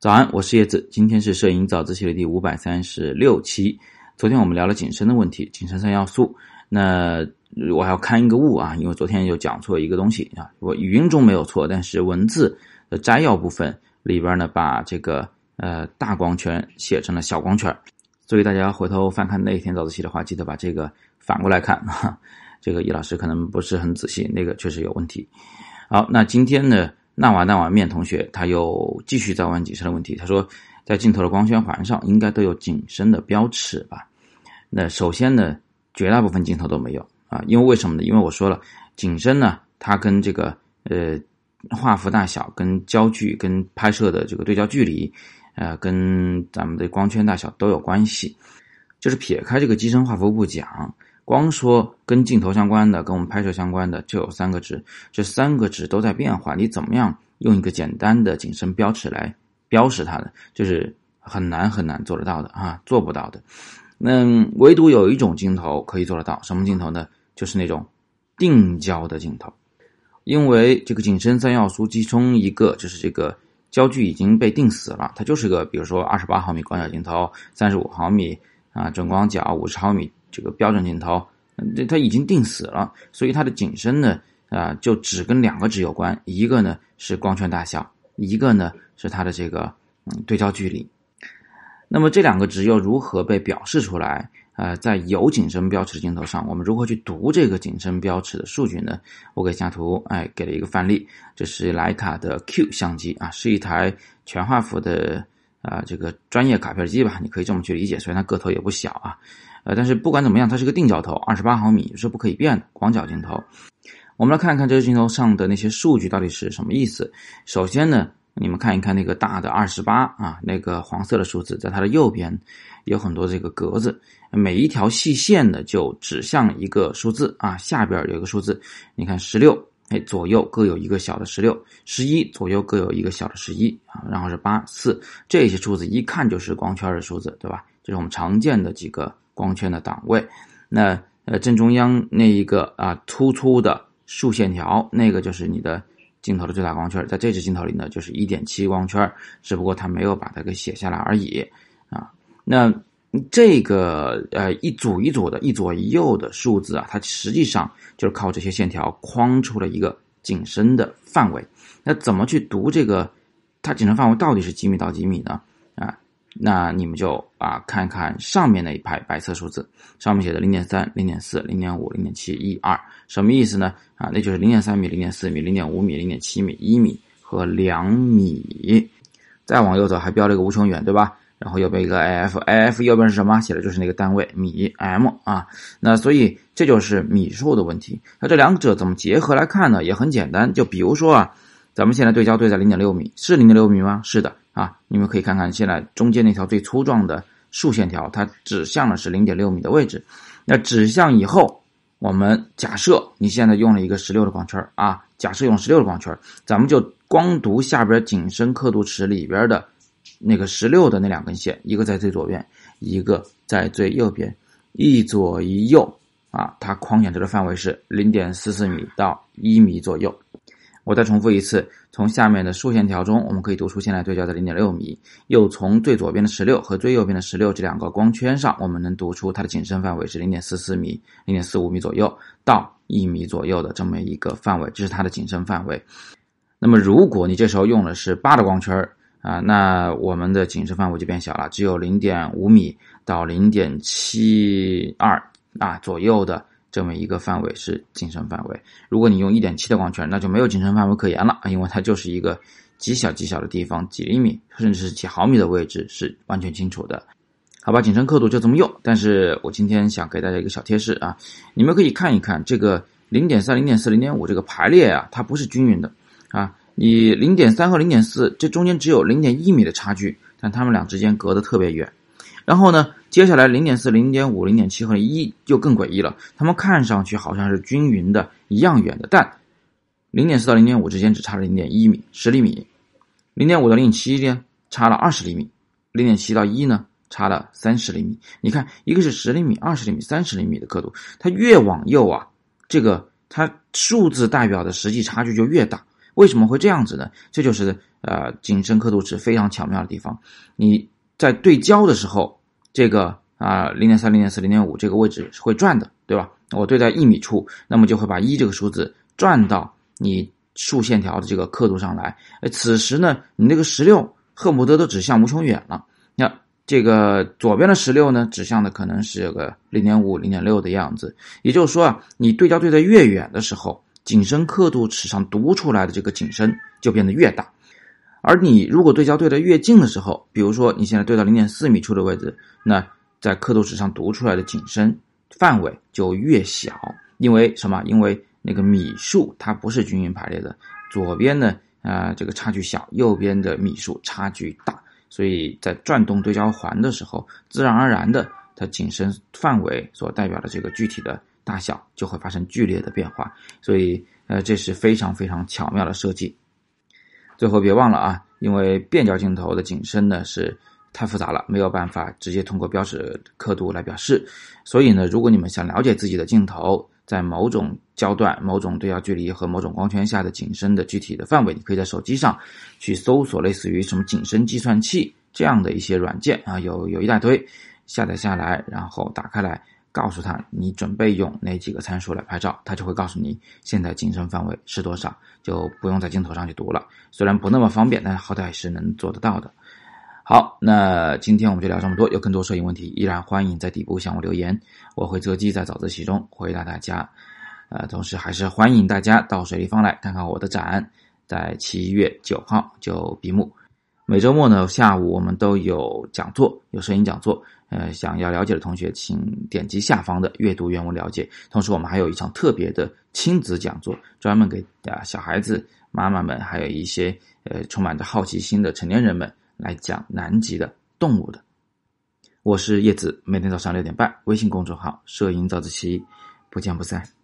早安，我是叶子。今天是摄影早自习的第五百三十六期。昨天我们聊了景深的问题，景深三要素。那我还要看一个误啊，因为昨天又讲错一个东西啊。我语音中没有错，但是文字的摘要部分里边呢，把这个呃大光圈写成了小光圈。所以大家回头翻看那天早自习的话，记得把这个反过来看哈。这个易老师可能不是很仔细，那个确实有问题。好，那今天呢？那瓦那瓦面同学，他又继续在问景深的问题。他说，在镜头的光圈环上应该都有景深的标尺吧？那首先呢，绝大部分镜头都没有啊，因为为什么呢？因为我说了，景深呢，它跟这个呃画幅大小、跟焦距、跟拍摄的这个对焦距离，呃，跟咱们的光圈大小都有关系。就是撇开这个机身画幅不讲。光说跟镜头相关的，跟我们拍摄相关的，就有三个值，这三个值都在变化。你怎么样用一个简单的景深标尺来标识它的，就是很难很难做得到的啊，做不到的。那唯独有一种镜头可以做得到，什么镜头呢？就是那种定焦的镜头，因为这个景深三要素其中一个就是这个焦距已经被定死了，它就是个比如说二十八毫米广角镜头，三十五毫米啊准广角，五十毫米。这个标准镜头，这它已经定死了，所以它的景深呢，啊，就只跟两个值有关，一个呢是光圈大小，一个呢是它的这个嗯对焦距离。那么这两个值又如何被表示出来？呃，在有景深标尺镜头上，我们如何去读这个景深标尺的数据呢？我给下图，哎，给了一个范例，这是徕卡的 Q 相机啊，是一台全画幅的啊这个专业卡片机吧，你可以这么去理解，虽然它个头也不小啊。呃，但是不管怎么样，它是个定焦头，二十八毫米是不可以变的广角镜头。我们来看一看这个镜头上的那些数据到底是什么意思。首先呢，你们看一看那个大的二十八啊，那个黄色的数字，在它的右边有很多这个格子，每一条细线呢就指向一个数字啊，下边有一个数字，你看十六，哎，左右各有一个小的十六，十一左右各有一个小的十一，然后是八四，这些数字一看就是光圈的数字，对吧？这是我们常见的几个。光圈的档位，那呃正中央那一个啊突出的竖线条，那个就是你的镜头的最大光圈，在这支镜头里呢就是一点七光圈，只不过它没有把它给写下来而已啊。那这个呃一组一组的一左一右的数字啊，它实际上就是靠这些线条框出了一个景深的范围。那怎么去读这个它景深范围到底是几米到几米呢？啊那你们就啊看看上面那一排白色数字，上面写的零点三、零点四、零点五、零点七、一二，什么意思呢？啊，那就是零点三米、零点四米、零点五米、零点七米、一米和两米。再往右走还标了一个无穷远，对吧？然后右边一个 af，af 右边是什么？写的就是那个单位米 m 啊。那所以这就是米数的问题。那这两者怎么结合来看呢？也很简单，就比如说啊，咱们现在对焦对在零点六米，是零点六米吗？是的。啊，你们可以看看现在中间那条最粗壮的竖线条，它指向的是零点六米的位置。那指向以后，我们假设你现在用了一个十六的光圈啊，假设用十六的光圈，咱们就光读下边景深刻度尺里边的那个十六的那两根线，一个在最左边，一个在最右边，一左一右啊，它框眼着的范围是零点四四米到一米左右。我再重复一次，从下面的竖线条中，我们可以读出现在对焦的零点六米；又从最左边的十六和最右边的十六这两个光圈上，我们能读出它的景深范围是零点四四米、零点四五米左右到一米左右的这么一个范围，这是它的景深范围。那么，如果你这时候用的是八的光圈啊，那我们的景深范围就变小了，只有零点五米到零点七二啊左右的。这么一个范围是景深范围。如果你用一点七的光圈，那就没有景深范围可言了，因为它就是一个极小极小的地方，几厘米甚至是几毫米的位置是完全清楚的。好吧，景深刻度就这么用。但是我今天想给大家一个小贴士啊，你们可以看一看这个零点三、零点四、零点五这个排列啊，它不是均匀的啊。你零点三和零点四这中间只有零点一米的差距，但它们俩之间隔得特别远。然后呢？接下来零点四、零点五、零点七和一就更诡异了。它们看上去好像是均匀的，一样远的，但零点四到零点五之间只差了零点一米，十厘米；零点五到零点七呢，差了二十厘米；零点七到一呢，差了三十厘米。你看，一个是十厘米、二十厘米、三十厘米的刻度，它越往右啊，这个它数字代表的实际差距就越大为什么会这样子呢？这就是呃景深刻度值非常巧妙的地方。你在对焦的时候，这个啊零点三、零点四、零点五这个位置是会转的，对吧？我对在一米处，那么就会把一这个数字转到你竖线条的这个刻度上来。此时呢，你那个十六恨不得都指向无穷远了。那这个左边的十六呢，指向的可能是个零点五、零点六的样子。也就是说啊，你对焦对的越远的时候，景深刻度尺上读出来的这个景深就变得越大。而你如果对焦对的越近的时候，比如说你现在对到零点四米处的位置，那在刻度尺上读出来的景深范围就越小。因为什么？因为那个米数它不是均匀排列的，左边呢啊这个差距小，右边的米数差距大，所以在转动对焦环的时候，自然而然的它景深范围所代表的这个具体的大小就会发生剧烈的变化。所以呃这是非常非常巧妙的设计。最后别忘了啊，因为变焦镜头的景深呢是太复杂了，没有办法直接通过标尺刻度来表示。所以呢，如果你们想了解自己的镜头在某种焦段、某种对焦距离和某种光圈下的景深的具体的范围，你可以在手机上去搜索类似于什么景深计算器这样的一些软件啊，有有一大堆，下载下来，然后打开来。告诉他你准备用哪几个参数来拍照，他就会告诉你现在景深范围是多少，就不用在镜头上去读了。虽然不那么方便，但好歹是能做得到的。好，那今天我们就聊这么多。有更多摄影问题，依然欢迎在底部向我留言，我会择机在早自习中回答大家。呃，同时还是欢迎大家到水立方来看看我的展，在七月九号就闭幕。每周末呢下午我们都有讲座，有摄影讲座。呃，想要了解的同学，请点击下方的阅读原文了解。同时，我们还有一场特别的亲子讲座，专门给啊小孩子、妈妈们，还有一些呃充满着好奇心的成年人们来讲南极的动物的。我是叶子，每天早上六点半，微信公众号“摄影早自习”，不见不散。